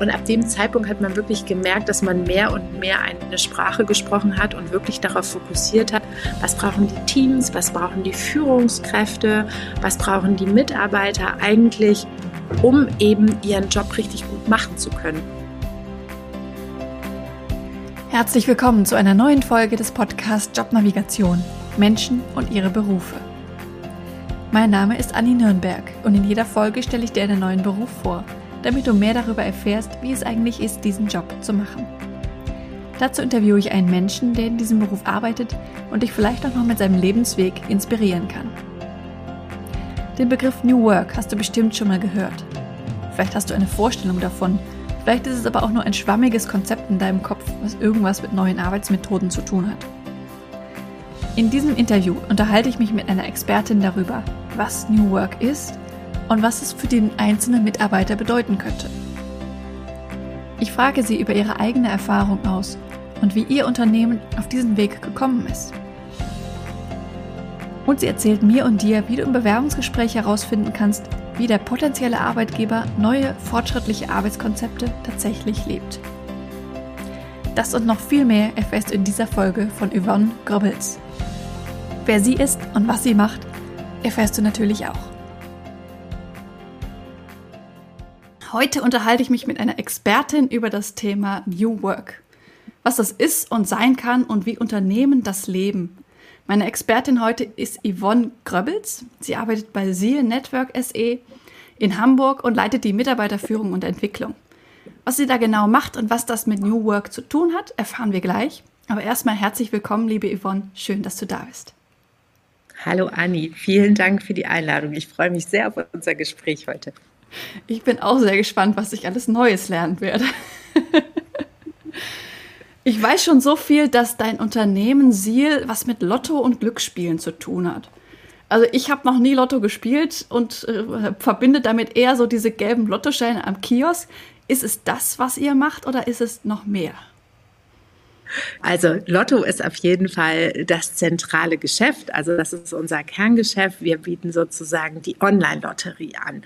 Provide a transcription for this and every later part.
Und ab dem Zeitpunkt hat man wirklich gemerkt, dass man mehr und mehr eine Sprache gesprochen hat und wirklich darauf fokussiert hat, was brauchen die Teams, was brauchen die Führungskräfte, was brauchen die Mitarbeiter eigentlich, um eben ihren Job richtig gut machen zu können. Herzlich willkommen zu einer neuen Folge des Podcasts Jobnavigation Menschen und ihre Berufe. Mein Name ist Anni Nürnberg und in jeder Folge stelle ich dir einen neuen Beruf vor – damit du mehr darüber erfährst, wie es eigentlich ist, diesen Job zu machen. Dazu interviewe ich einen Menschen, der in diesem Beruf arbeitet und dich vielleicht auch noch mit seinem Lebensweg inspirieren kann. Den Begriff New Work hast du bestimmt schon mal gehört. Vielleicht hast du eine Vorstellung davon, vielleicht ist es aber auch nur ein schwammiges Konzept in deinem Kopf, was irgendwas mit neuen Arbeitsmethoden zu tun hat. In diesem Interview unterhalte ich mich mit einer Expertin darüber, was New Work ist und was es für den einzelnen Mitarbeiter bedeuten könnte. Ich frage sie über ihre eigene Erfahrung aus und wie ihr Unternehmen auf diesen Weg gekommen ist. Und sie erzählt mir und dir, wie du im Bewerbungsgespräch herausfinden kannst, wie der potenzielle Arbeitgeber neue, fortschrittliche Arbeitskonzepte tatsächlich lebt. Das und noch viel mehr erfährst du in dieser Folge von Yvonne Goebbels. Wer sie ist und was sie macht, erfährst du natürlich auch. Heute unterhalte ich mich mit einer Expertin über das Thema New Work. Was das ist und sein kann und wie Unternehmen das leben. Meine Expertin heute ist Yvonne Gröbbels. Sie arbeitet bei Seal Network SE in Hamburg und leitet die Mitarbeiterführung und Entwicklung. Was sie da genau macht und was das mit New Work zu tun hat, erfahren wir gleich. Aber erstmal herzlich willkommen, liebe Yvonne. Schön, dass du da bist. Hallo Anni, vielen Dank für die Einladung. Ich freue mich sehr auf unser Gespräch heute. Ich bin auch sehr gespannt, was ich alles Neues lernen werde. ich weiß schon so viel, dass dein Unternehmen Seal was mit Lotto und Glücksspielen zu tun hat. Also ich habe noch nie Lotto gespielt und äh, verbinde damit eher so diese gelben Lottoscheine am Kiosk. Ist es das, was ihr macht oder ist es noch mehr? Also Lotto ist auf jeden Fall das zentrale Geschäft. Also das ist unser Kerngeschäft. Wir bieten sozusagen die Online-Lotterie an.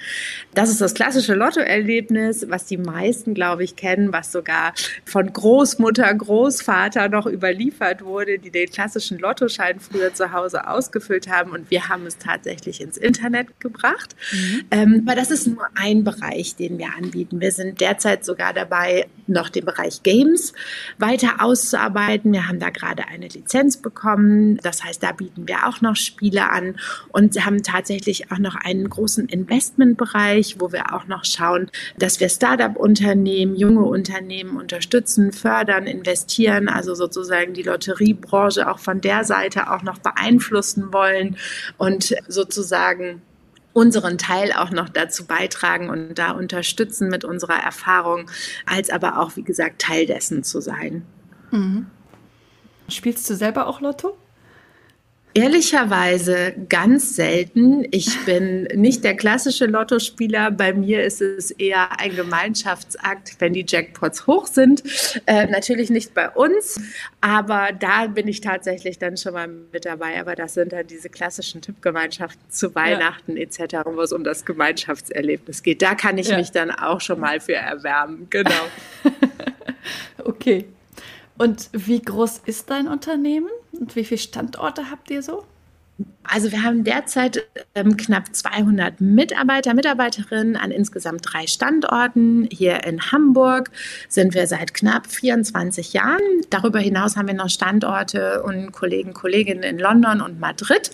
Das ist das klassische Lottoerlebnis, was die meisten, glaube ich, kennen, was sogar von Großmutter, Großvater noch überliefert wurde, die den klassischen Lottoschein früher zu Hause ausgefüllt haben. Und wir haben es tatsächlich ins Internet gebracht. Mhm. Ähm, aber das ist nur ein Bereich, den wir anbieten. Wir sind derzeit sogar dabei, noch den Bereich Games weiter auszuprobieren auszuarbeiten. Wir haben da gerade eine Lizenz bekommen. Das heißt, da bieten wir auch noch Spiele an und haben tatsächlich auch noch einen großen Investmentbereich, wo wir auch noch schauen, dass wir Startup-Unternehmen, junge Unternehmen unterstützen, fördern, investieren, also sozusagen die Lotteriebranche auch von der Seite auch noch beeinflussen wollen und sozusagen unseren Teil auch noch dazu beitragen und da unterstützen mit unserer Erfahrung, als aber auch, wie gesagt, Teil dessen zu sein. Mhm. Spielst du selber auch Lotto? Ehrlicherweise ganz selten. Ich bin nicht der klassische Lottospieler. Bei mir ist es eher ein Gemeinschaftsakt, wenn die Jackpots hoch sind. Äh, natürlich nicht bei uns, aber da bin ich tatsächlich dann schon mal mit dabei. Aber das sind dann diese klassischen Tippgemeinschaften zu Weihnachten ja. etc., wo es um das Gemeinschaftserlebnis geht. Da kann ich ja. mich dann auch schon mal für erwärmen. Genau. okay. Und wie groß ist dein Unternehmen und wie viele Standorte habt ihr so? Also wir haben derzeit ähm, knapp 200 Mitarbeiter, Mitarbeiterinnen an insgesamt drei Standorten. Hier in Hamburg sind wir seit knapp 24 Jahren. Darüber hinaus haben wir noch Standorte und Kollegen, Kolleginnen in London und Madrid.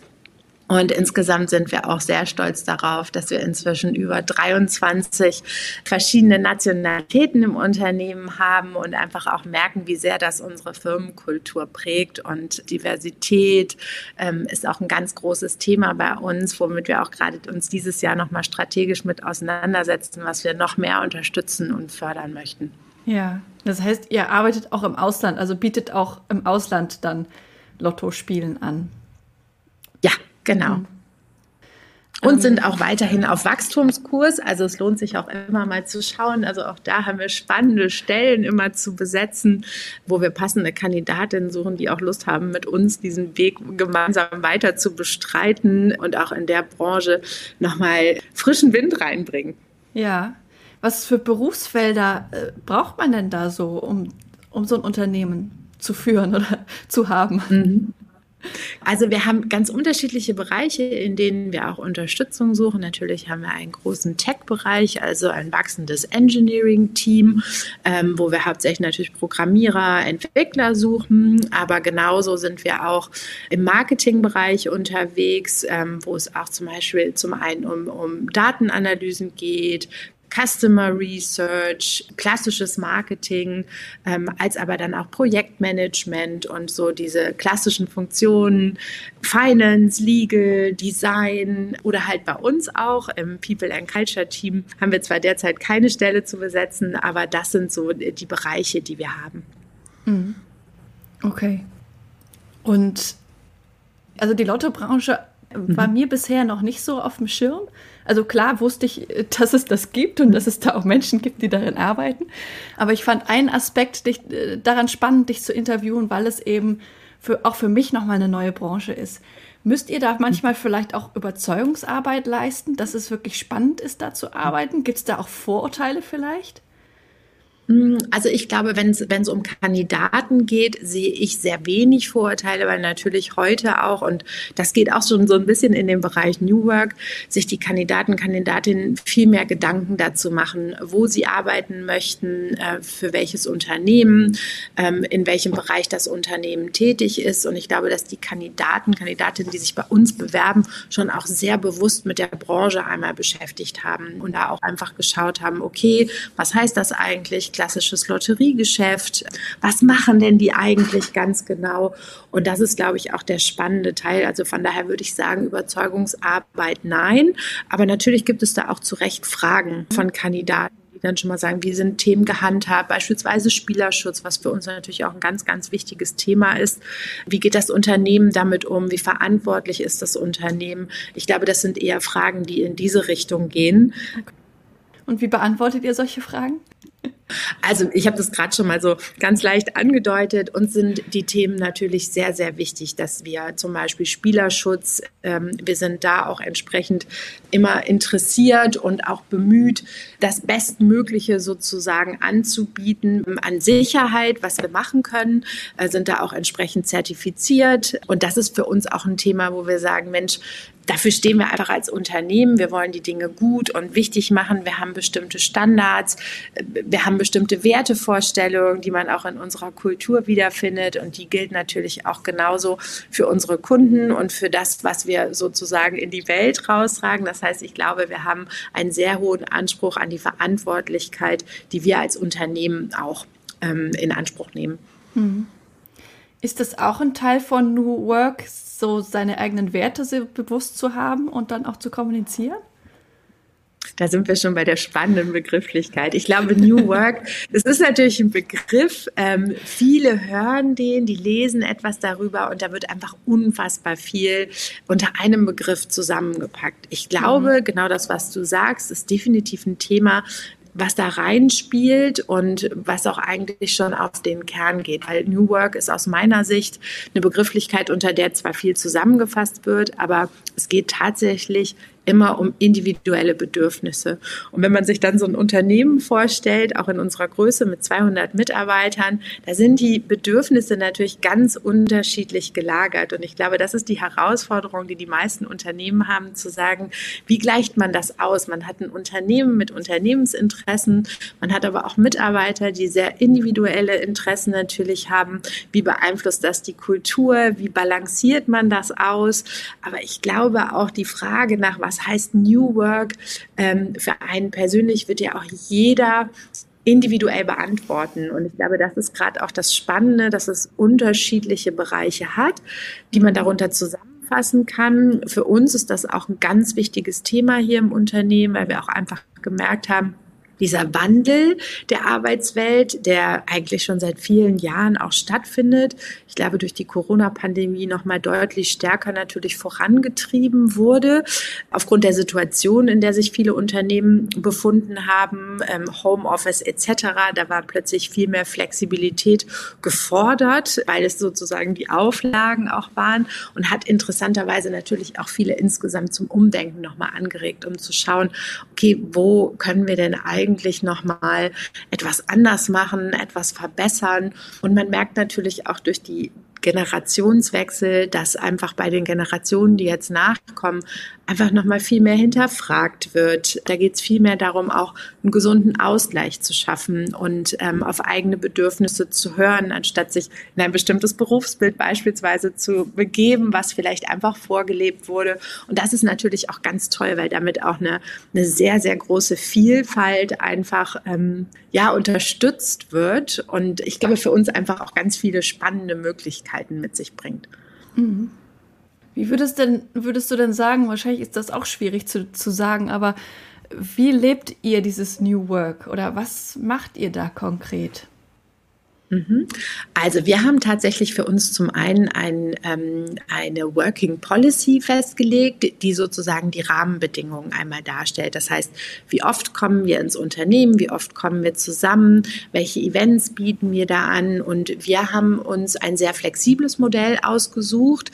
Und insgesamt sind wir auch sehr stolz darauf, dass wir inzwischen über 23 verschiedene Nationalitäten im Unternehmen haben und einfach auch merken, wie sehr das unsere Firmenkultur prägt. Und Diversität ähm, ist auch ein ganz großes Thema bei uns, womit wir auch gerade uns dieses Jahr nochmal strategisch mit auseinandersetzen, was wir noch mehr unterstützen und fördern möchten. Ja, das heißt, ihr arbeitet auch im Ausland, also bietet auch im Ausland dann Lottospielen an. Ja, Genau. Mhm. Und ähm, sind auch weiterhin auf Wachstumskurs. Also es lohnt sich auch immer mal zu schauen. Also auch da haben wir spannende Stellen immer zu besetzen, wo wir passende Kandidatinnen suchen, die auch Lust haben, mit uns diesen Weg gemeinsam weiter zu bestreiten und auch in der Branche nochmal frischen Wind reinbringen. Ja. Was für Berufsfelder äh, braucht man denn da so, um, um so ein Unternehmen zu führen oder zu haben? Mhm. Also wir haben ganz unterschiedliche Bereiche, in denen wir auch Unterstützung suchen. Natürlich haben wir einen großen Tech-Bereich, also ein wachsendes Engineering-Team, ähm, wo wir hauptsächlich natürlich Programmierer, Entwickler suchen. Aber genauso sind wir auch im Marketing-Bereich unterwegs, ähm, wo es auch zum Beispiel zum einen um, um Datenanalysen geht, Customer Research, klassisches Marketing, ähm, als aber dann auch Projektmanagement und so diese klassischen Funktionen, Finance, Legal, Design oder halt bei uns auch im People and Culture Team haben wir zwar derzeit keine Stelle zu besetzen, aber das sind so die Bereiche, die wir haben. Mhm. Okay. Und also die Lottobranche war mhm. mir bisher noch nicht so auf dem Schirm. Also klar wusste ich, dass es das gibt und dass es da auch Menschen gibt, die darin arbeiten. Aber ich fand einen Aspekt dich, äh, daran spannend, dich zu interviewen, weil es eben für, auch für mich nochmal eine neue Branche ist. Müsst ihr da manchmal vielleicht auch Überzeugungsarbeit leisten, dass es wirklich spannend ist, da zu arbeiten? Gibt es da auch Vorurteile vielleicht? Hm, also ich glaube, wenn es um Kandidaten geht, sehe ich sehr wenig Vorurteile, weil natürlich heute auch, und das geht auch schon so ein bisschen in den Bereich New Work, sich die Kandidaten, Kandidatinnen viel mehr Gedanken dazu machen, wo sie arbeiten möchten, äh, für welches Unternehmen, ähm, in welchem Bereich das Unternehmen tätig ist. Und ich glaube, dass die Kandidaten, Kandidatinnen, die sich bei uns bewerben, schon auch sehr bewusst mit der Branche einmal beschäftigt haben und da auch einfach geschaut haben, okay, was heißt das eigentlich? Klassisches Lotteriegeschäft. Was machen denn die eigentlich ganz genau? Und das ist, glaube ich, auch der spannende Teil. Also von daher würde ich sagen, Überzeugungsarbeit nein. Aber natürlich gibt es da auch zu Recht Fragen von Kandidaten die dann schon mal sagen, wie sind Themen gehandhabt, beispielsweise Spielerschutz, was für uns natürlich auch ein ganz, ganz wichtiges Thema ist. Wie geht das Unternehmen damit um? Wie verantwortlich ist das Unternehmen? Ich glaube, das sind eher Fragen, die in diese Richtung gehen. Und wie beantwortet ihr solche Fragen? Also ich habe das gerade schon mal so ganz leicht angedeutet. Uns sind die Themen natürlich sehr, sehr wichtig, dass wir zum Beispiel Spielerschutz, ähm, wir sind da auch entsprechend immer interessiert und auch bemüht, das Bestmögliche sozusagen anzubieten an Sicherheit, was wir machen können, äh, sind da auch entsprechend zertifiziert. Und das ist für uns auch ein Thema, wo wir sagen, Mensch, dafür stehen wir einfach als Unternehmen. Wir wollen die Dinge gut und wichtig machen. Wir haben bestimmte Standards. Wir haben bestimmte Wertevorstellungen, die man auch in unserer Kultur wiederfindet. Und die gilt natürlich auch genauso für unsere Kunden und für das, was wir sozusagen in die Welt raustragen. Das heißt, ich glaube, wir haben einen sehr hohen Anspruch an die Verantwortlichkeit, die wir als Unternehmen auch ähm, in Anspruch nehmen. Mhm. Ist das auch ein Teil von New Work, so seine eigenen Werte bewusst zu haben und dann auch zu kommunizieren? Da sind wir schon bei der spannenden Begrifflichkeit. Ich glaube, New Work, das ist natürlich ein Begriff. Ähm, viele hören den, die lesen etwas darüber und da wird einfach unfassbar viel unter einem Begriff zusammengepackt. Ich glaube, mhm. genau das, was du sagst, ist definitiv ein Thema, was da reinspielt und was auch eigentlich schon auf den Kern geht. Weil New Work ist aus meiner Sicht eine Begrifflichkeit, unter der zwar viel zusammengefasst wird, aber es geht tatsächlich immer um individuelle Bedürfnisse. Und wenn man sich dann so ein Unternehmen vorstellt, auch in unserer Größe mit 200 Mitarbeitern, da sind die Bedürfnisse natürlich ganz unterschiedlich gelagert. Und ich glaube, das ist die Herausforderung, die die meisten Unternehmen haben, zu sagen, wie gleicht man das aus? Man hat ein Unternehmen mit Unternehmensinteressen, man hat aber auch Mitarbeiter, die sehr individuelle Interessen natürlich haben. Wie beeinflusst das die Kultur? Wie balanciert man das aus? Aber ich glaube auch die Frage nach, was heißt New Work? Ähm, für einen persönlich wird ja auch jeder individuell beantworten. Und ich glaube, das ist gerade auch das Spannende, dass es unterschiedliche Bereiche hat, die man darunter zusammenfassen kann. Für uns ist das auch ein ganz wichtiges Thema hier im Unternehmen, weil wir auch einfach gemerkt haben, dieser Wandel der Arbeitswelt, der eigentlich schon seit vielen Jahren auch stattfindet, ich glaube, durch die Corona-Pandemie noch mal deutlich stärker natürlich vorangetrieben wurde, aufgrund der Situation, in der sich viele Unternehmen befunden haben, ähm, Homeoffice etc. Da war plötzlich viel mehr Flexibilität gefordert, weil es sozusagen die Auflagen auch waren und hat interessanterweise natürlich auch viele insgesamt zum Umdenken noch mal angeregt, um zu schauen, okay, wo können wir denn eigentlich eigentlich nochmal etwas anders machen, etwas verbessern. Und man merkt natürlich auch durch die Generationswechsel, dass einfach bei den Generationen, die jetzt nachkommen, einfach nochmal viel mehr hinterfragt wird. Da geht es viel mehr darum, auch einen gesunden Ausgleich zu schaffen und ähm, auf eigene Bedürfnisse zu hören, anstatt sich in ein bestimmtes Berufsbild beispielsweise zu begeben, was vielleicht einfach vorgelebt wurde. Und das ist natürlich auch ganz toll, weil damit auch eine, eine sehr, sehr große Vielfalt einfach ähm, ja unterstützt wird. Und ich glaube, für uns einfach auch ganz viele spannende Möglichkeiten mit sich bringt. Mhm. Wie würdest, denn, würdest du denn sagen, wahrscheinlich ist das auch schwierig zu, zu sagen, aber wie lebt ihr dieses New Work oder was macht ihr da konkret? Mhm. Also wir haben tatsächlich für uns zum einen ein, ähm, eine Working Policy festgelegt, die sozusagen die Rahmenbedingungen einmal darstellt. Das heißt, wie oft kommen wir ins Unternehmen, wie oft kommen wir zusammen, welche Events bieten wir da an und wir haben uns ein sehr flexibles Modell ausgesucht.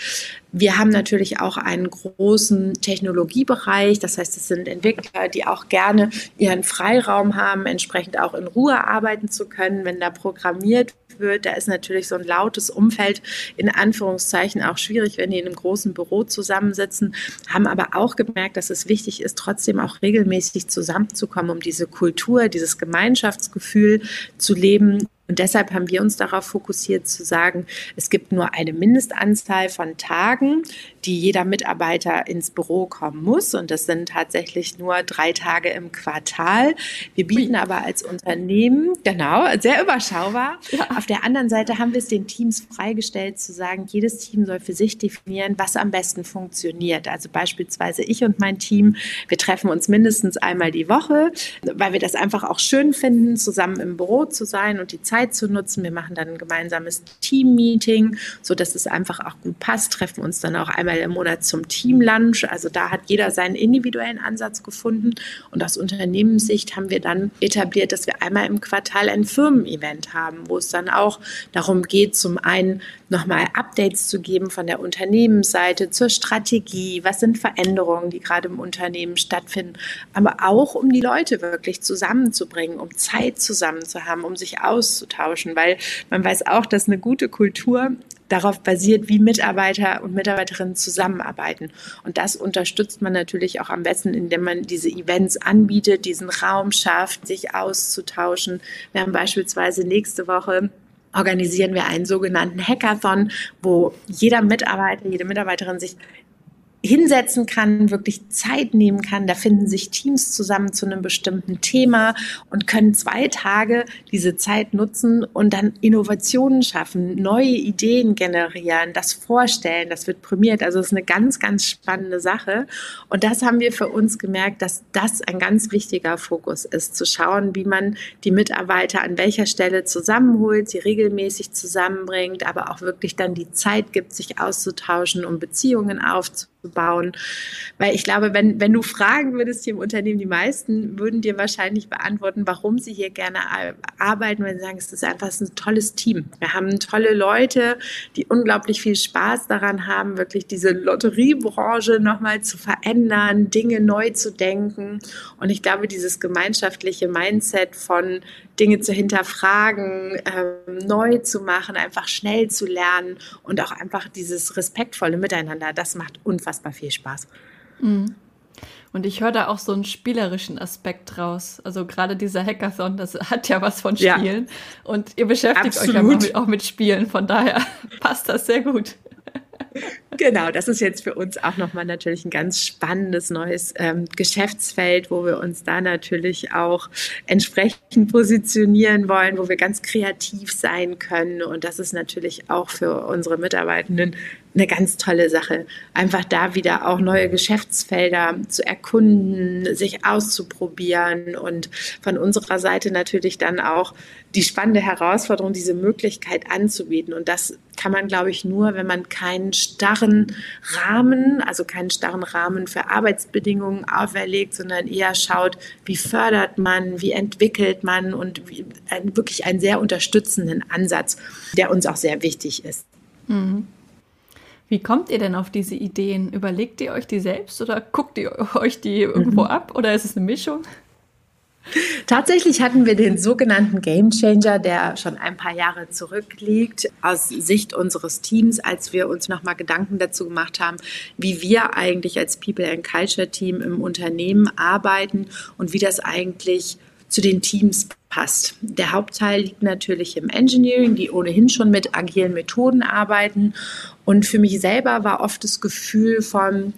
Wir haben natürlich auch einen großen Technologiebereich. Das heißt, es sind Entwickler, die auch gerne ihren Freiraum haben, entsprechend auch in Ruhe arbeiten zu können, wenn da programmiert wird. Da ist natürlich so ein lautes Umfeld in Anführungszeichen auch schwierig, wenn die in einem großen Büro zusammensitzen, haben aber auch gemerkt, dass es wichtig ist, trotzdem auch regelmäßig zusammenzukommen, um diese Kultur, dieses Gemeinschaftsgefühl zu leben und deshalb haben wir uns darauf fokussiert zu sagen, es gibt nur eine Mindestanzahl von Tagen, die jeder Mitarbeiter ins Büro kommen muss. Und das sind tatsächlich nur drei Tage im Quartal. Wir bieten aber als Unternehmen, genau, sehr überschaubar. Ja. Auf der anderen Seite haben wir es den Teams freigestellt zu sagen, jedes Team soll für sich definieren, was am besten funktioniert. Also beispielsweise ich und mein Team, wir treffen uns mindestens einmal die Woche, weil wir das einfach auch schön finden, zusammen im Büro zu sein und die Zeit Zeit zu nutzen. Wir machen dann ein gemeinsames Team-Meeting, sodass es einfach auch gut passt, treffen uns dann auch einmal im Monat zum Team-Lunch. Also da hat jeder seinen individuellen Ansatz gefunden. Und aus Unternehmenssicht haben wir dann etabliert, dass wir einmal im Quartal ein Firmen-Event haben, wo es dann auch darum geht, zum einen nochmal Updates zu geben von der Unternehmensseite zur Strategie, was sind Veränderungen, die gerade im Unternehmen stattfinden, aber auch um die Leute wirklich zusammenzubringen, um Zeit zusammen zu haben, um sich auszutauschen, weil man weiß auch, dass eine gute Kultur darauf basiert, wie Mitarbeiter und Mitarbeiterinnen zusammenarbeiten. Und das unterstützt man natürlich auch am besten, indem man diese Events anbietet, diesen Raum schafft, sich auszutauschen. Wir haben beispielsweise nächste Woche organisieren wir einen sogenannten Hackathon, wo jeder Mitarbeiter, jede Mitarbeiterin sich hinsetzen kann, wirklich Zeit nehmen kann. Da finden sich Teams zusammen zu einem bestimmten Thema und können zwei Tage diese Zeit nutzen und dann Innovationen schaffen, neue Ideen generieren, das vorstellen. Das wird prämiert. Also es ist eine ganz, ganz spannende Sache. Und das haben wir für uns gemerkt, dass das ein ganz wichtiger Fokus ist, zu schauen, wie man die Mitarbeiter an welcher Stelle zusammenholt, sie regelmäßig zusammenbringt, aber auch wirklich dann die Zeit gibt, sich auszutauschen, um Beziehungen aufzubauen bauen. Weil ich glaube, wenn, wenn du fragen würdest hier im Unternehmen, die meisten würden dir wahrscheinlich beantworten, warum sie hier gerne arbeiten, weil sie sagen, es ist einfach ein tolles Team. Wir haben tolle Leute, die unglaublich viel Spaß daran haben, wirklich diese Lotteriebranche nochmal zu verändern, Dinge neu zu denken. Und ich glaube, dieses gemeinschaftliche Mindset von Dinge zu hinterfragen, ähm, neu zu machen, einfach schnell zu lernen und auch einfach dieses respektvolle Miteinander, das macht unfassbar viel Spaß. Mhm. Und ich höre da auch so einen spielerischen Aspekt raus. Also gerade dieser Hackathon, das hat ja was von Spielen. Ja. Und ihr beschäftigt Absolut. euch ja auch mit, auch mit Spielen. Von daher passt das sehr gut. Genau, das ist jetzt für uns auch nochmal natürlich ein ganz spannendes neues ähm, Geschäftsfeld, wo wir uns da natürlich auch entsprechend positionieren wollen, wo wir ganz kreativ sein können. Und das ist natürlich auch für unsere Mitarbeitenden eine ganz tolle Sache. Einfach da wieder auch neue Geschäftsfelder zu erkunden, sich auszuprobieren und von unserer Seite natürlich dann auch die spannende Herausforderung, diese Möglichkeit anzubieten. Und das kann man, glaube ich, nur, wenn man keinen starren Rahmen, also keinen starren Rahmen für Arbeitsbedingungen auferlegt, sondern eher schaut, wie fördert man, wie entwickelt man und wie, ein, wirklich einen sehr unterstützenden Ansatz, der uns auch sehr wichtig ist. Mhm. Wie kommt ihr denn auf diese Ideen? Überlegt ihr euch die selbst oder guckt ihr euch die irgendwo mhm. ab oder ist es eine Mischung? Tatsächlich hatten wir den sogenannten Game Changer, der schon ein paar Jahre zurückliegt, aus Sicht unseres Teams, als wir uns nochmal Gedanken dazu gemacht haben, wie wir eigentlich als People and Culture Team im Unternehmen arbeiten und wie das eigentlich zu den Teams passt. Der Hauptteil liegt natürlich im Engineering, die ohnehin schon mit agilen Methoden arbeiten. Und für mich selber war oft das Gefühl von,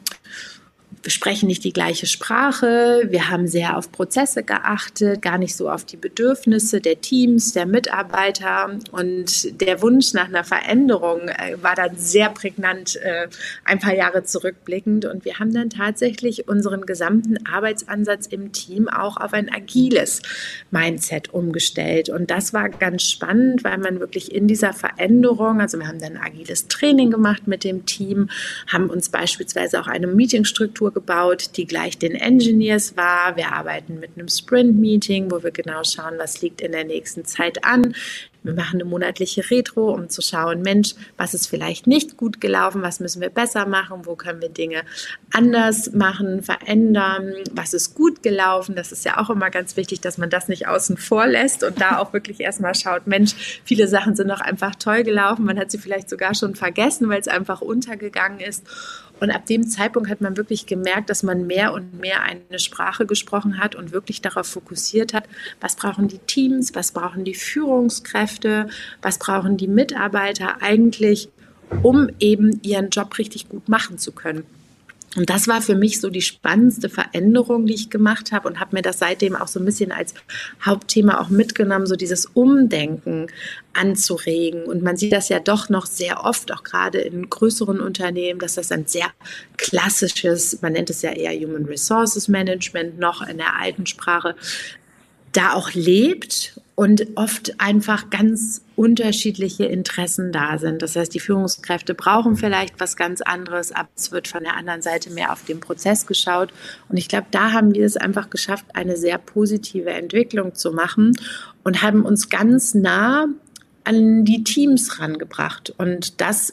wir sprechen nicht die gleiche Sprache, wir haben sehr auf Prozesse geachtet, gar nicht so auf die Bedürfnisse der Teams, der Mitarbeiter. Und der Wunsch nach einer Veränderung äh, war dann sehr prägnant äh, ein paar Jahre zurückblickend. Und wir haben dann tatsächlich unseren gesamten Arbeitsansatz im Team auch auf ein agiles Mindset umgestellt. Und das war ganz spannend, weil man wirklich in dieser Veränderung, also wir haben dann agiles Training gemacht mit dem Team, haben uns beispielsweise auch eine Meetingstruktur gebaut, die gleich den Engineers war. Wir arbeiten mit einem Sprint-Meeting, wo wir genau schauen, was liegt in der nächsten Zeit an. Wir machen eine monatliche Retro, um zu schauen, Mensch, was ist vielleicht nicht gut gelaufen, was müssen wir besser machen, wo können wir Dinge anders machen, verändern, was ist gut gelaufen. Das ist ja auch immer ganz wichtig, dass man das nicht außen vor lässt und da auch wirklich erstmal schaut, Mensch, viele Sachen sind doch einfach toll gelaufen. Man hat sie vielleicht sogar schon vergessen, weil es einfach untergegangen ist. Und ab dem Zeitpunkt hat man wirklich gemerkt, dass man mehr und mehr eine Sprache gesprochen hat und wirklich darauf fokussiert hat, was brauchen die Teams, was brauchen die Führungskräfte, was brauchen die Mitarbeiter eigentlich, um eben ihren Job richtig gut machen zu können. Und das war für mich so die spannendste Veränderung, die ich gemacht habe und habe mir das seitdem auch so ein bisschen als Hauptthema auch mitgenommen, so dieses Umdenken anzuregen. Und man sieht das ja doch noch sehr oft, auch gerade in größeren Unternehmen, dass das ein sehr klassisches, man nennt es ja eher Human Resources Management noch in der alten Sprache, da auch lebt und oft einfach ganz unterschiedliche Interessen da sind. Das heißt, die Führungskräfte brauchen vielleicht was ganz anderes, aber es wird von der anderen Seite mehr auf den Prozess geschaut. Und ich glaube, da haben wir es einfach geschafft, eine sehr positive Entwicklung zu machen und haben uns ganz nah an die Teams rangebracht. Und das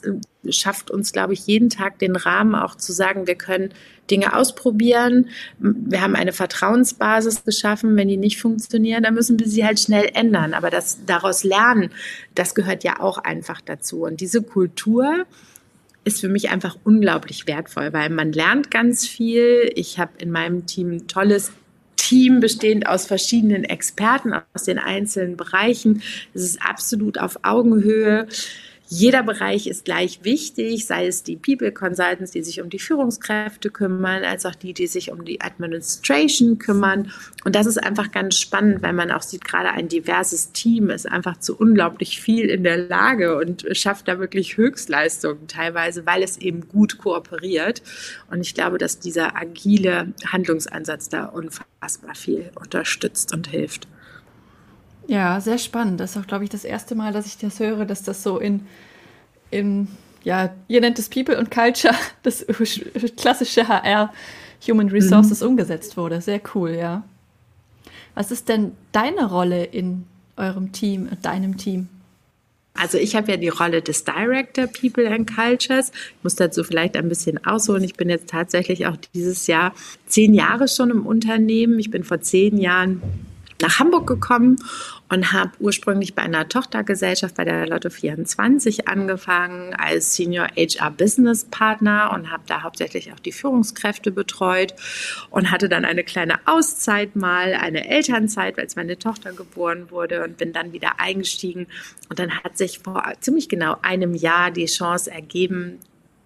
schafft uns, glaube ich, jeden Tag den Rahmen auch zu sagen, wir können Dinge ausprobieren. Wir haben eine Vertrauensbasis geschaffen. Wenn die nicht funktionieren, dann müssen wir sie halt schnell ändern. Aber das daraus lernen, das gehört ja auch einfach dazu. Und diese Kultur, ist für mich einfach unglaublich wertvoll, weil man lernt ganz viel. Ich habe in meinem Team ein tolles Team bestehend aus verschiedenen Experten aus den einzelnen Bereichen. Es ist absolut auf Augenhöhe. Jeder Bereich ist gleich wichtig, sei es die People Consultants, die sich um die Führungskräfte kümmern, als auch die, die sich um die Administration kümmern. Und das ist einfach ganz spannend, weil man auch sieht, gerade ein diverses Team ist einfach zu unglaublich viel in der Lage und schafft da wirklich Höchstleistungen teilweise, weil es eben gut kooperiert. Und ich glaube, dass dieser agile Handlungsansatz da unfassbar viel unterstützt und hilft. Ja, sehr spannend. Das ist auch, glaube ich, das erste Mal, dass ich das höre, dass das so in, in ja, ihr nennt es People und Culture, das klassische HR, Human Resources mhm. umgesetzt wurde. Sehr cool, ja. Was ist denn deine Rolle in eurem Team, deinem Team? Also ich habe ja die Rolle des Director People and Cultures. Ich muss dazu vielleicht ein bisschen ausholen. Ich bin jetzt tatsächlich auch dieses Jahr zehn Jahre schon im Unternehmen. Ich bin vor zehn Jahren nach Hamburg gekommen und habe ursprünglich bei einer Tochtergesellschaft bei der Lotto 24 angefangen als Senior HR Business Partner und habe da hauptsächlich auch die Führungskräfte betreut und hatte dann eine kleine Auszeit mal, eine Elternzeit, als meine Tochter geboren wurde und bin dann wieder eingestiegen. Und dann hat sich vor ziemlich genau einem Jahr die Chance ergeben,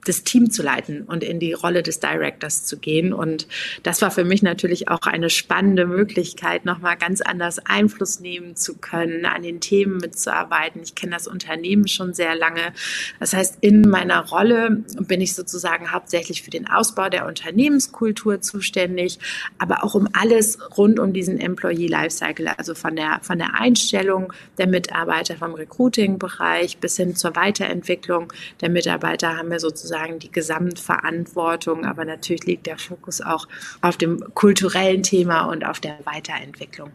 das Team zu leiten und in die Rolle des Directors zu gehen. Und das war für mich natürlich auch eine spannende Möglichkeit, nochmal ganz anders Einfluss nehmen zu können, an den Themen mitzuarbeiten. Ich kenne das Unternehmen schon sehr lange. Das heißt, in meiner Rolle bin ich sozusagen hauptsächlich für den Ausbau der Unternehmenskultur zuständig, aber auch um alles rund um diesen Employee Lifecycle, also von der, von der Einstellung der Mitarbeiter, vom Recruiting-Bereich bis hin zur Weiterentwicklung der Mitarbeiter haben wir sozusagen sozusagen die Gesamtverantwortung, aber natürlich liegt der Fokus auch auf dem kulturellen Thema und auf der Weiterentwicklung.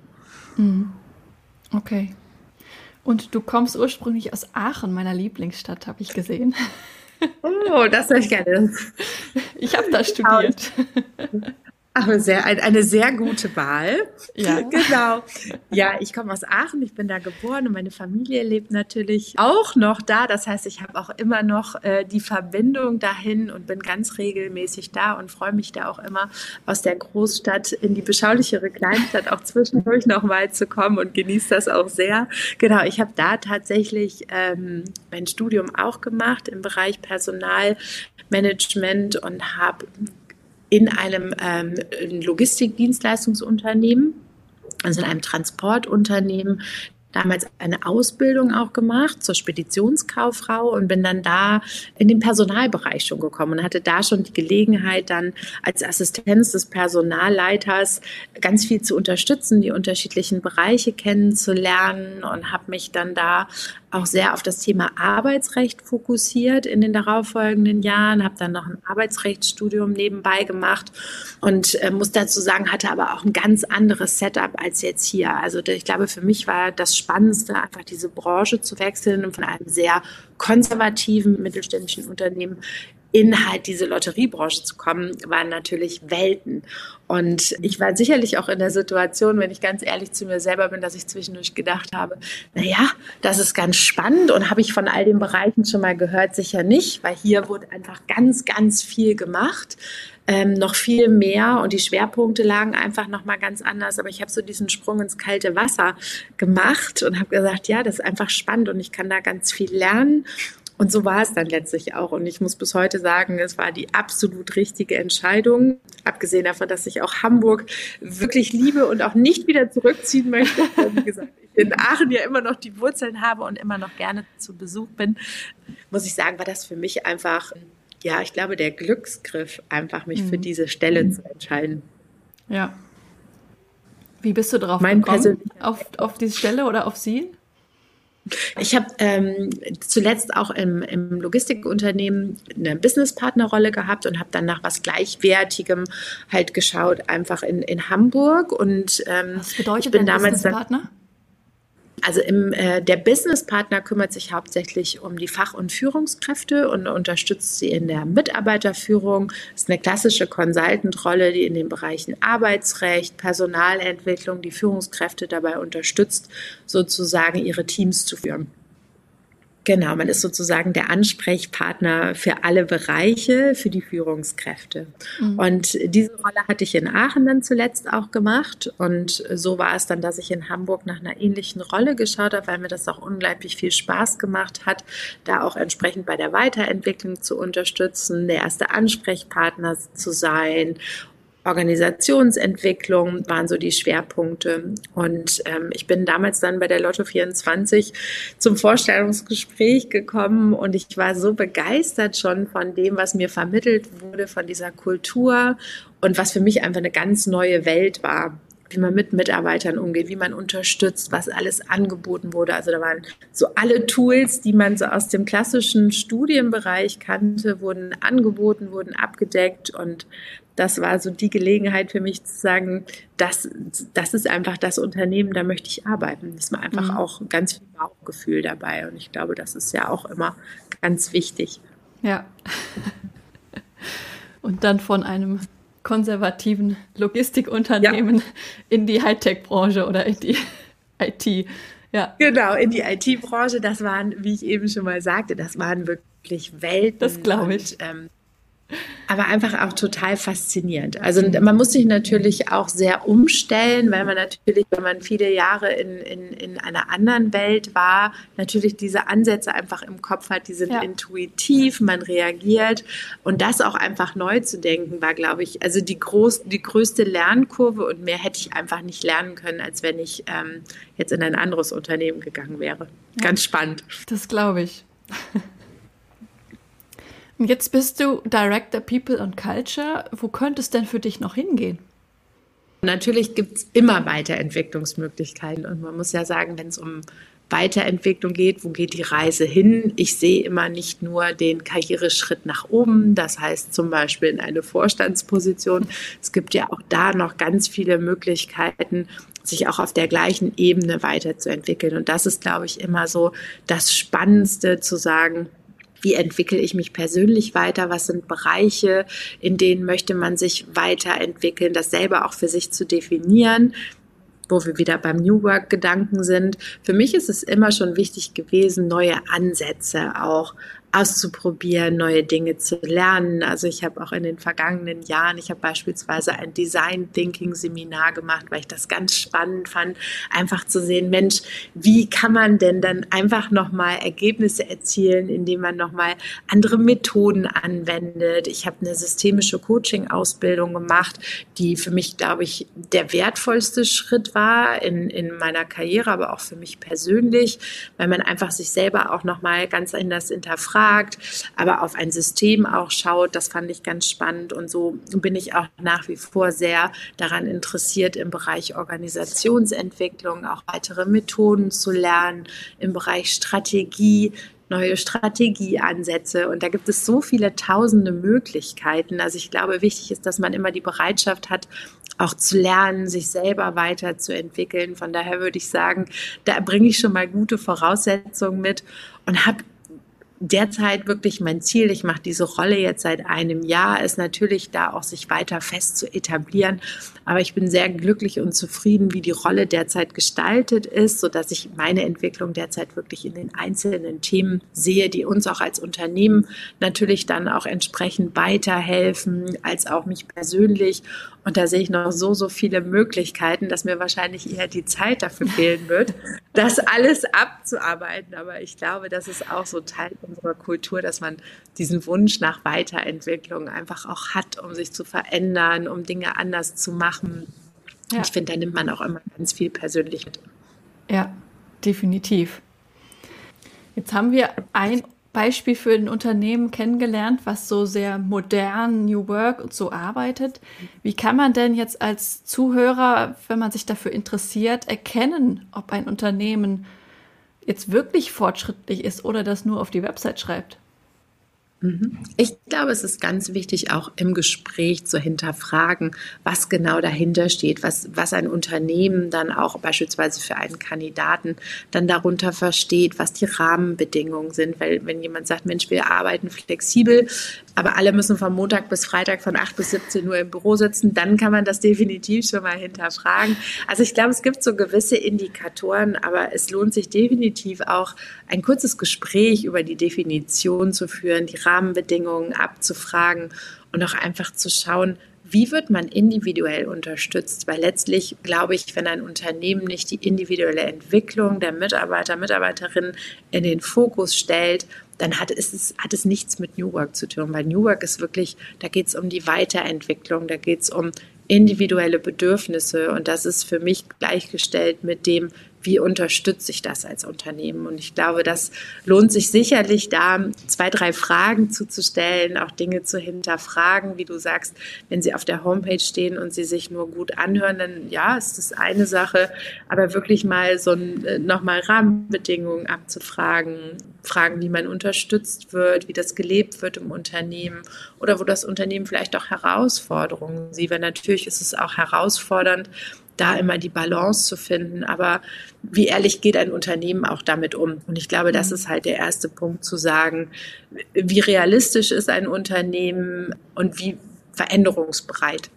Mhm. Okay. Und du kommst ursprünglich aus Aachen, meiner Lieblingsstadt, habe ich gesehen. Oh, das höre ich gerne. Ich habe da studiert. Ach, sehr, eine sehr gute Wahl. Ja. Genau. Ja, ich komme aus Aachen, ich bin da geboren und meine Familie lebt natürlich auch noch da. Das heißt, ich habe auch immer noch äh, die Verbindung dahin und bin ganz regelmäßig da und freue mich da auch immer aus der Großstadt in die beschaulichere Kleinstadt auch zwischendurch nochmal zu kommen und genieße das auch sehr. Genau, ich habe da tatsächlich ähm, mein Studium auch gemacht im Bereich Personalmanagement und habe in einem ähm, Logistikdienstleistungsunternehmen, also in einem Transportunternehmen, damals eine Ausbildung auch gemacht zur Speditionskauffrau und bin dann da in den Personalbereich schon gekommen und hatte da schon die Gelegenheit, dann als Assistenz des Personalleiters ganz viel zu unterstützen, die unterschiedlichen Bereiche kennenzulernen und habe mich dann da auch sehr auf das Thema Arbeitsrecht fokussiert in den darauffolgenden Jahren, habe dann noch ein Arbeitsrechtsstudium nebenbei gemacht und äh, muss dazu sagen, hatte aber auch ein ganz anderes Setup als jetzt hier. Also ich glaube, für mich war das Spannendste, einfach diese Branche zu wechseln und von einem sehr konservativen mittelständischen Unternehmen in halt diese Lotteriebranche zu kommen, waren natürlich Welten. Und ich war sicherlich auch in der Situation, wenn ich ganz ehrlich zu mir selber bin, dass ich zwischendurch gedacht habe, na ja, das ist ganz spannend und habe ich von all den Bereichen schon mal gehört, sicher nicht, weil hier wurde einfach ganz, ganz viel gemacht. Ähm, noch viel mehr und die Schwerpunkte lagen einfach noch mal ganz anders. Aber ich habe so diesen Sprung ins kalte Wasser gemacht und habe gesagt, ja, das ist einfach spannend und ich kann da ganz viel lernen und so war es dann letztlich auch. Und ich muss bis heute sagen, es war die absolut richtige Entscheidung. Abgesehen davon, dass ich auch Hamburg wirklich liebe und auch nicht wieder zurückziehen möchte. Wie gesagt, ich in Aachen ja immer noch die Wurzeln habe und immer noch gerne zu Besuch bin, muss ich sagen, war das für mich einfach, ja, ich glaube, der Glücksgriff, einfach mich mhm. für diese Stelle zu entscheiden. Ja. Wie bist du drauf mein gekommen? Auf, auf diese Stelle oder auf sie? Ich habe ähm, zuletzt auch im, im Logistikunternehmen eine Businesspartnerrolle gehabt und habe dann nach was Gleichwertigem halt geschaut, einfach in, in Hamburg. Und ähm, was bedeutet ich bin damals Businesspartner? Also im, äh, der Businesspartner kümmert sich hauptsächlich um die Fach- und Führungskräfte und unterstützt sie in der Mitarbeiterführung. Das ist eine klassische Consultant-Rolle, die in den Bereichen Arbeitsrecht, Personalentwicklung die Führungskräfte dabei unterstützt, sozusagen ihre Teams zu führen. Genau, man ist sozusagen der Ansprechpartner für alle Bereiche, für die Führungskräfte. Mhm. Und diese Rolle hatte ich in Aachen dann zuletzt auch gemacht. Und so war es dann, dass ich in Hamburg nach einer ähnlichen Rolle geschaut habe, weil mir das auch unglaublich viel Spaß gemacht hat, da auch entsprechend bei der Weiterentwicklung zu unterstützen, der erste Ansprechpartner zu sein Organisationsentwicklung waren so die Schwerpunkte. Und ähm, ich bin damals dann bei der Lotto 24 zum Vorstellungsgespräch gekommen und ich war so begeistert schon von dem, was mir vermittelt wurde, von dieser Kultur und was für mich einfach eine ganz neue Welt war wie man mit Mitarbeitern umgeht, wie man unterstützt, was alles angeboten wurde. Also da waren so alle Tools, die man so aus dem klassischen Studienbereich kannte, wurden angeboten, wurden abgedeckt und das war so die Gelegenheit für mich zu sagen, das, das ist einfach das Unternehmen, da möchte ich arbeiten. Das war einfach mhm. auch ganz viel Bauchgefühl dabei. Und ich glaube, das ist ja auch immer ganz wichtig. Ja. Und dann von einem konservativen Logistikunternehmen ja. in die Hightech-Branche oder in die IT. Ja. Genau, in die IT-Branche. Das waren, wie ich eben schon mal sagte, das waren wirklich Welten. Das glaube ich. Und, ähm, aber einfach auch total faszinierend. Also man muss sich natürlich auch sehr umstellen, weil man natürlich, wenn man viele Jahre in, in, in einer anderen Welt war, natürlich diese Ansätze einfach im Kopf hat, die sind ja. intuitiv, man reagiert und das auch einfach neu zu denken war, glaube ich, also die, groß, die größte Lernkurve und mehr hätte ich einfach nicht lernen können, als wenn ich ähm, jetzt in ein anderes Unternehmen gegangen wäre. Ja. Ganz spannend. Das glaube ich. Jetzt bist du Director People and Culture. Wo könnte es denn für dich noch hingehen? Natürlich gibt es immer Weiterentwicklungsmöglichkeiten. Und man muss ja sagen, wenn es um Weiterentwicklung geht, wo geht die Reise hin? Ich sehe immer nicht nur den Karriereschritt nach oben, das heißt zum Beispiel in eine Vorstandsposition. Es gibt ja auch da noch ganz viele Möglichkeiten, sich auch auf der gleichen Ebene weiterzuentwickeln. Und das ist, glaube ich, immer so das Spannendste zu sagen, wie entwickle ich mich persönlich weiter, was sind Bereiche, in denen möchte man sich weiterentwickeln, das selber auch für sich zu definieren wo wir wieder beim New Work Gedanken sind. Für mich ist es immer schon wichtig gewesen, neue Ansätze auch auszuprobieren, neue Dinge zu lernen. Also ich habe auch in den vergangenen Jahren, ich habe beispielsweise ein Design Thinking Seminar gemacht, weil ich das ganz spannend fand, einfach zu sehen, Mensch, wie kann man denn dann einfach nochmal Ergebnisse erzielen, indem man nochmal andere Methoden anwendet. Ich habe eine systemische Coaching Ausbildung gemacht, die für mich, glaube ich, der wertvollste Schritt war in, in meiner Karriere, aber auch für mich persönlich, weil man einfach sich selber auch nochmal ganz anders hinterfragt hinterfragt, aber auf ein System auch schaut. Das fand ich ganz spannend. Und so bin ich auch nach wie vor sehr daran interessiert, im Bereich Organisationsentwicklung auch weitere Methoden zu lernen, im Bereich Strategie neue Strategieansätze. Und da gibt es so viele tausende Möglichkeiten. Also ich glaube, wichtig ist, dass man immer die Bereitschaft hat, auch zu lernen, sich selber weiterzuentwickeln. Von daher würde ich sagen, da bringe ich schon mal gute Voraussetzungen mit und habe derzeit wirklich mein Ziel, ich mache diese Rolle jetzt seit einem Jahr, ist natürlich da auch sich weiter fest zu etablieren. Aber ich bin sehr glücklich und zufrieden, wie die Rolle derzeit gestaltet ist, so dass ich meine Entwicklung derzeit wirklich in den einzelnen Themen sehe, die uns auch als Unternehmen natürlich dann auch entsprechend weiterhelfen, als auch mich persönlich. Und da sehe ich noch so, so viele Möglichkeiten, dass mir wahrscheinlich eher die Zeit dafür fehlen wird, das alles abzuarbeiten. Aber ich glaube, das ist auch so Teil unserer Kultur, dass man diesen Wunsch nach Weiterentwicklung einfach auch hat, um sich zu verändern, um Dinge anders zu machen. Ja. Ich finde, da nimmt man auch immer ganz viel persönlich mit. Ja, definitiv. Jetzt haben wir ein Beispiel für ein Unternehmen kennengelernt, was so sehr modern New Work und so arbeitet. Wie kann man denn jetzt als Zuhörer, wenn man sich dafür interessiert, erkennen, ob ein Unternehmen jetzt wirklich fortschrittlich ist oder das nur auf die Website schreibt? Mhm. Ich glaube, es ist ganz wichtig, auch im Gespräch zu hinterfragen, was genau dahinter steht, was, was ein Unternehmen dann auch beispielsweise für einen Kandidaten dann darunter versteht, was die Rahmenbedingungen sind. Weil wenn jemand sagt, Mensch, wir arbeiten flexibel, aber alle müssen von Montag bis Freitag von 8 bis 17 Uhr im Büro sitzen, dann kann man das definitiv schon mal hinterfragen. Also ich glaube, es gibt so gewisse Indikatoren, aber es lohnt sich definitiv auch ein kurzes Gespräch über die Definition zu führen, die Rahmenbedingungen abzufragen und auch einfach zu schauen, wie wird man individuell unterstützt? Weil letztlich glaube ich, wenn ein Unternehmen nicht die individuelle Entwicklung der Mitarbeiter, Mitarbeiterinnen in den Fokus stellt, dann hat es, hat es nichts mit New Work zu tun. Weil New Work ist wirklich, da geht es um die Weiterentwicklung, da geht es um individuelle Bedürfnisse und das ist für mich gleichgestellt mit dem, wie unterstütze ich das als Unternehmen? Und ich glaube, das lohnt sich sicherlich da, zwei, drei Fragen zuzustellen, auch Dinge zu hinterfragen, wie du sagst, wenn sie auf der Homepage stehen und sie sich nur gut anhören, dann ja, ist das eine Sache, aber wirklich mal so äh, nochmal Rahmenbedingungen abzufragen, Fragen, wie man unterstützt wird, wie das gelebt wird im Unternehmen oder wo das Unternehmen vielleicht auch Herausforderungen sieht, weil natürlich ist es auch herausfordernd, da immer die Balance zu finden. Aber wie ehrlich geht ein Unternehmen auch damit um? Und ich glaube, das mhm. ist halt der erste Punkt zu sagen, wie realistisch ist ein Unternehmen und wie veränderungsbereit.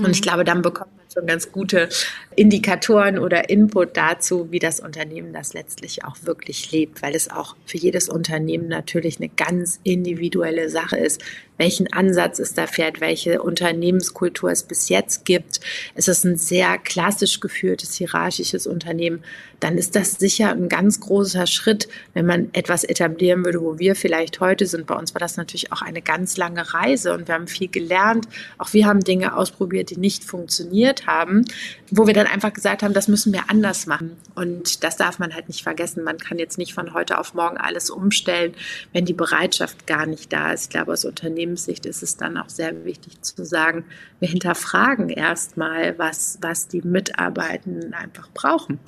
Und ich mhm. glaube, dann bekommt man schon ganz gute Indikatoren oder Input dazu, wie das Unternehmen das letztlich auch wirklich lebt, weil es auch für jedes Unternehmen natürlich eine ganz individuelle Sache ist, welchen Ansatz es da fährt, welche Unternehmenskultur es bis jetzt gibt. Es ist ein sehr klassisch geführtes, hierarchisches Unternehmen. Dann ist das sicher ein ganz großer Schritt, wenn man etwas etablieren würde, wo wir vielleicht heute sind. Bei uns war das natürlich auch eine ganz lange Reise und wir haben viel gelernt. Auch wir haben Dinge ausprobiert, die nicht funktioniert haben, wo wir dann einfach gesagt haben, das müssen wir anders machen. Und das darf man halt nicht vergessen. Man kann jetzt nicht von heute auf morgen alles umstellen, wenn die Bereitschaft gar nicht da ist. Ich glaube, als Unternehmen Unternehmenssicht ist es dann auch sehr wichtig zu sagen, wir hinterfragen erstmal, was, was die Mitarbeitenden einfach brauchen,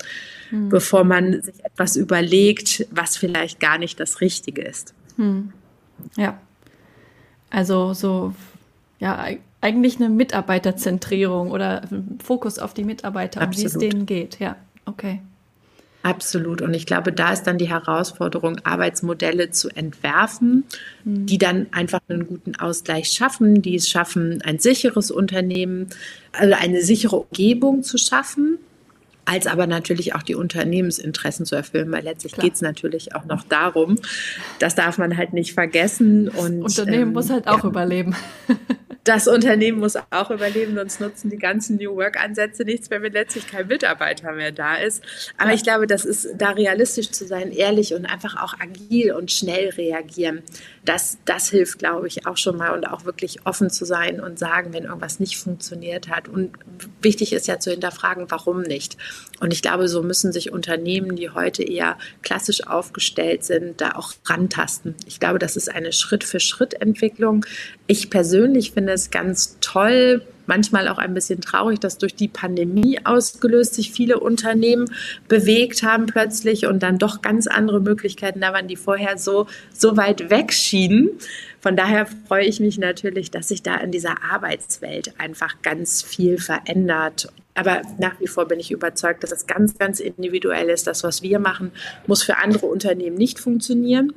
hm. bevor man sich etwas überlegt, was vielleicht gar nicht das Richtige ist. Hm. Ja. Also so, ja, eigentlich eine Mitarbeiterzentrierung oder Fokus auf die Mitarbeiter und wie es denen geht. Ja, okay. Absolut. Und ich glaube, da ist dann die Herausforderung, Arbeitsmodelle zu entwerfen, mhm. die dann einfach einen guten Ausgleich schaffen, die es schaffen, ein sicheres Unternehmen, also eine sichere Umgebung zu schaffen, als aber natürlich auch die Unternehmensinteressen zu erfüllen, weil letztlich geht es natürlich auch noch darum, das darf man halt nicht vergessen. Und, das Unternehmen ähm, muss halt auch ja. überleben. das Unternehmen muss auch überleben, sonst nutzen die ganzen New Work-Ansätze nichts, wenn letztlich kein Mitarbeiter mehr da ist. Aber ja. ich glaube, das ist da realistisch zu sein, ehrlich und einfach auch agil und schnell reagieren. Das, das hilft, glaube ich, auch schon mal und auch wirklich offen zu sein und sagen, wenn irgendwas nicht funktioniert hat. Und wichtig ist ja zu hinterfragen, warum nicht. Und ich glaube, so müssen sich Unternehmen, die heute eher klassisch aufgestellt sind, da auch rantasten. Ich glaube, das ist eine Schritt-für-Schritt-Entwicklung. Ich persönlich finde es ganz toll, manchmal auch ein bisschen traurig, dass durch die Pandemie ausgelöst sich viele Unternehmen bewegt haben plötzlich und dann doch ganz andere Möglichkeiten da waren, die vorher so, so weit weg schienen. Von daher freue ich mich natürlich, dass sich da in dieser Arbeitswelt einfach ganz viel verändert. Aber nach wie vor bin ich überzeugt, dass es ganz, ganz individuell ist. Das, was wir machen, muss für andere Unternehmen nicht funktionieren.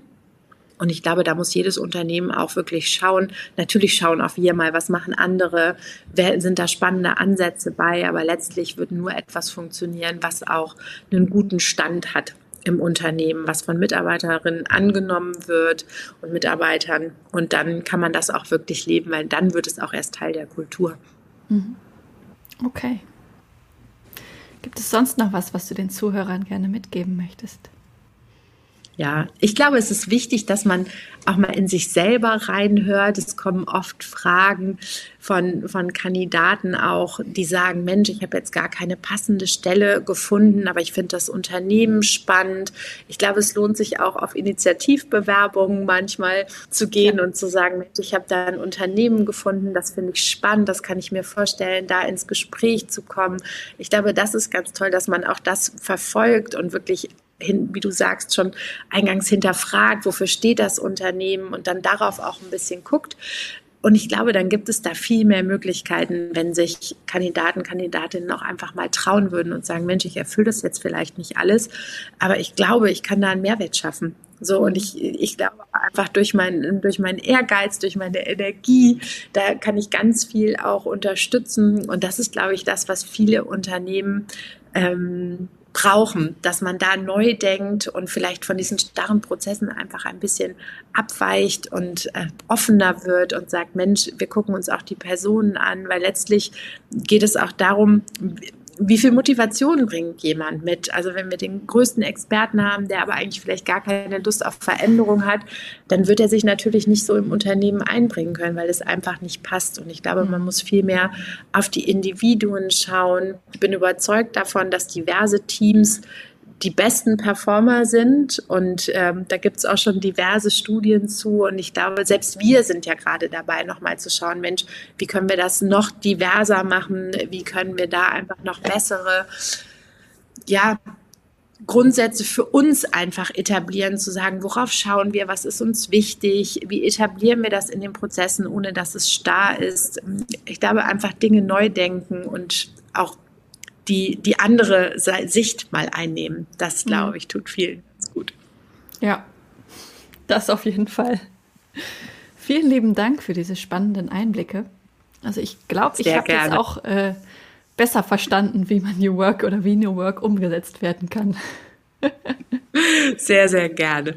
Und ich glaube, da muss jedes Unternehmen auch wirklich schauen. Natürlich schauen auch wir mal, was machen andere, sind da spannende Ansätze bei, aber letztlich wird nur etwas funktionieren, was auch einen guten Stand hat im Unternehmen, was von Mitarbeiterinnen angenommen wird und Mitarbeitern. Und dann kann man das auch wirklich leben, weil dann wird es auch erst Teil der Kultur. Mhm. Okay. Gibt es sonst noch was, was du den Zuhörern gerne mitgeben möchtest? Ja, ich glaube, es ist wichtig, dass man auch mal in sich selber reinhört. Es kommen oft Fragen von, von Kandidaten auch, die sagen, Mensch, ich habe jetzt gar keine passende Stelle gefunden, aber ich finde das Unternehmen spannend. Ich glaube, es lohnt sich auch auf Initiativbewerbungen manchmal zu gehen ja. und zu sagen, Mensch, ich habe da ein Unternehmen gefunden, das finde ich spannend, das kann ich mir vorstellen, da ins Gespräch zu kommen. Ich glaube, das ist ganz toll, dass man auch das verfolgt und wirklich wie du sagst, schon eingangs hinterfragt, wofür steht das Unternehmen und dann darauf auch ein bisschen guckt. Und ich glaube, dann gibt es da viel mehr Möglichkeiten, wenn sich Kandidaten, Kandidatinnen auch einfach mal trauen würden und sagen, Mensch, ich erfülle das jetzt vielleicht nicht alles, aber ich glaube, ich kann da einen Mehrwert schaffen. So, und ich, ich glaube einfach durch meinen, durch meinen Ehrgeiz, durch meine Energie, da kann ich ganz viel auch unterstützen. Und das ist, glaube ich, das, was viele Unternehmen ähm, brauchen, dass man da neu denkt und vielleicht von diesen starren Prozessen einfach ein bisschen abweicht und äh, offener wird und sagt, Mensch, wir gucken uns auch die Personen an, weil letztlich geht es auch darum, wie viel Motivation bringt jemand mit? Also wenn wir den größten Experten haben, der aber eigentlich vielleicht gar keine Lust auf Veränderung hat, dann wird er sich natürlich nicht so im Unternehmen einbringen können, weil es einfach nicht passt. Und ich glaube, man muss viel mehr auf die Individuen schauen. Ich bin überzeugt davon, dass diverse Teams die besten Performer sind. Und ähm, da gibt es auch schon diverse Studien zu. Und ich glaube, selbst wir sind ja gerade dabei, nochmal zu schauen, Mensch, wie können wir das noch diverser machen? Wie können wir da einfach noch bessere, ja, Grundsätze für uns einfach etablieren, zu sagen, worauf schauen wir, was ist uns wichtig, wie etablieren wir das in den Prozessen, ohne dass es starr ist. Ich glaube, einfach Dinge neu denken und auch die, die andere Sicht mal einnehmen. Das, mhm. glaube ich, tut vielen ganz gut. Ja, das auf jeden Fall. Vielen lieben Dank für diese spannenden Einblicke. Also ich glaube, ich habe jetzt auch äh, besser verstanden, wie man New Work oder wie New Work umgesetzt werden kann. sehr, sehr gerne.